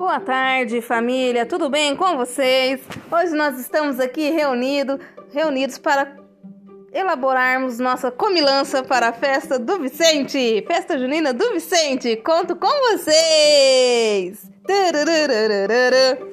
Boa tarde, família. Tudo bem com vocês? Hoje nós estamos aqui reunido, reunidos para elaborarmos nossa comilança para a festa do Vicente, festa junina do Vicente. Conto com vocês. Tararararara.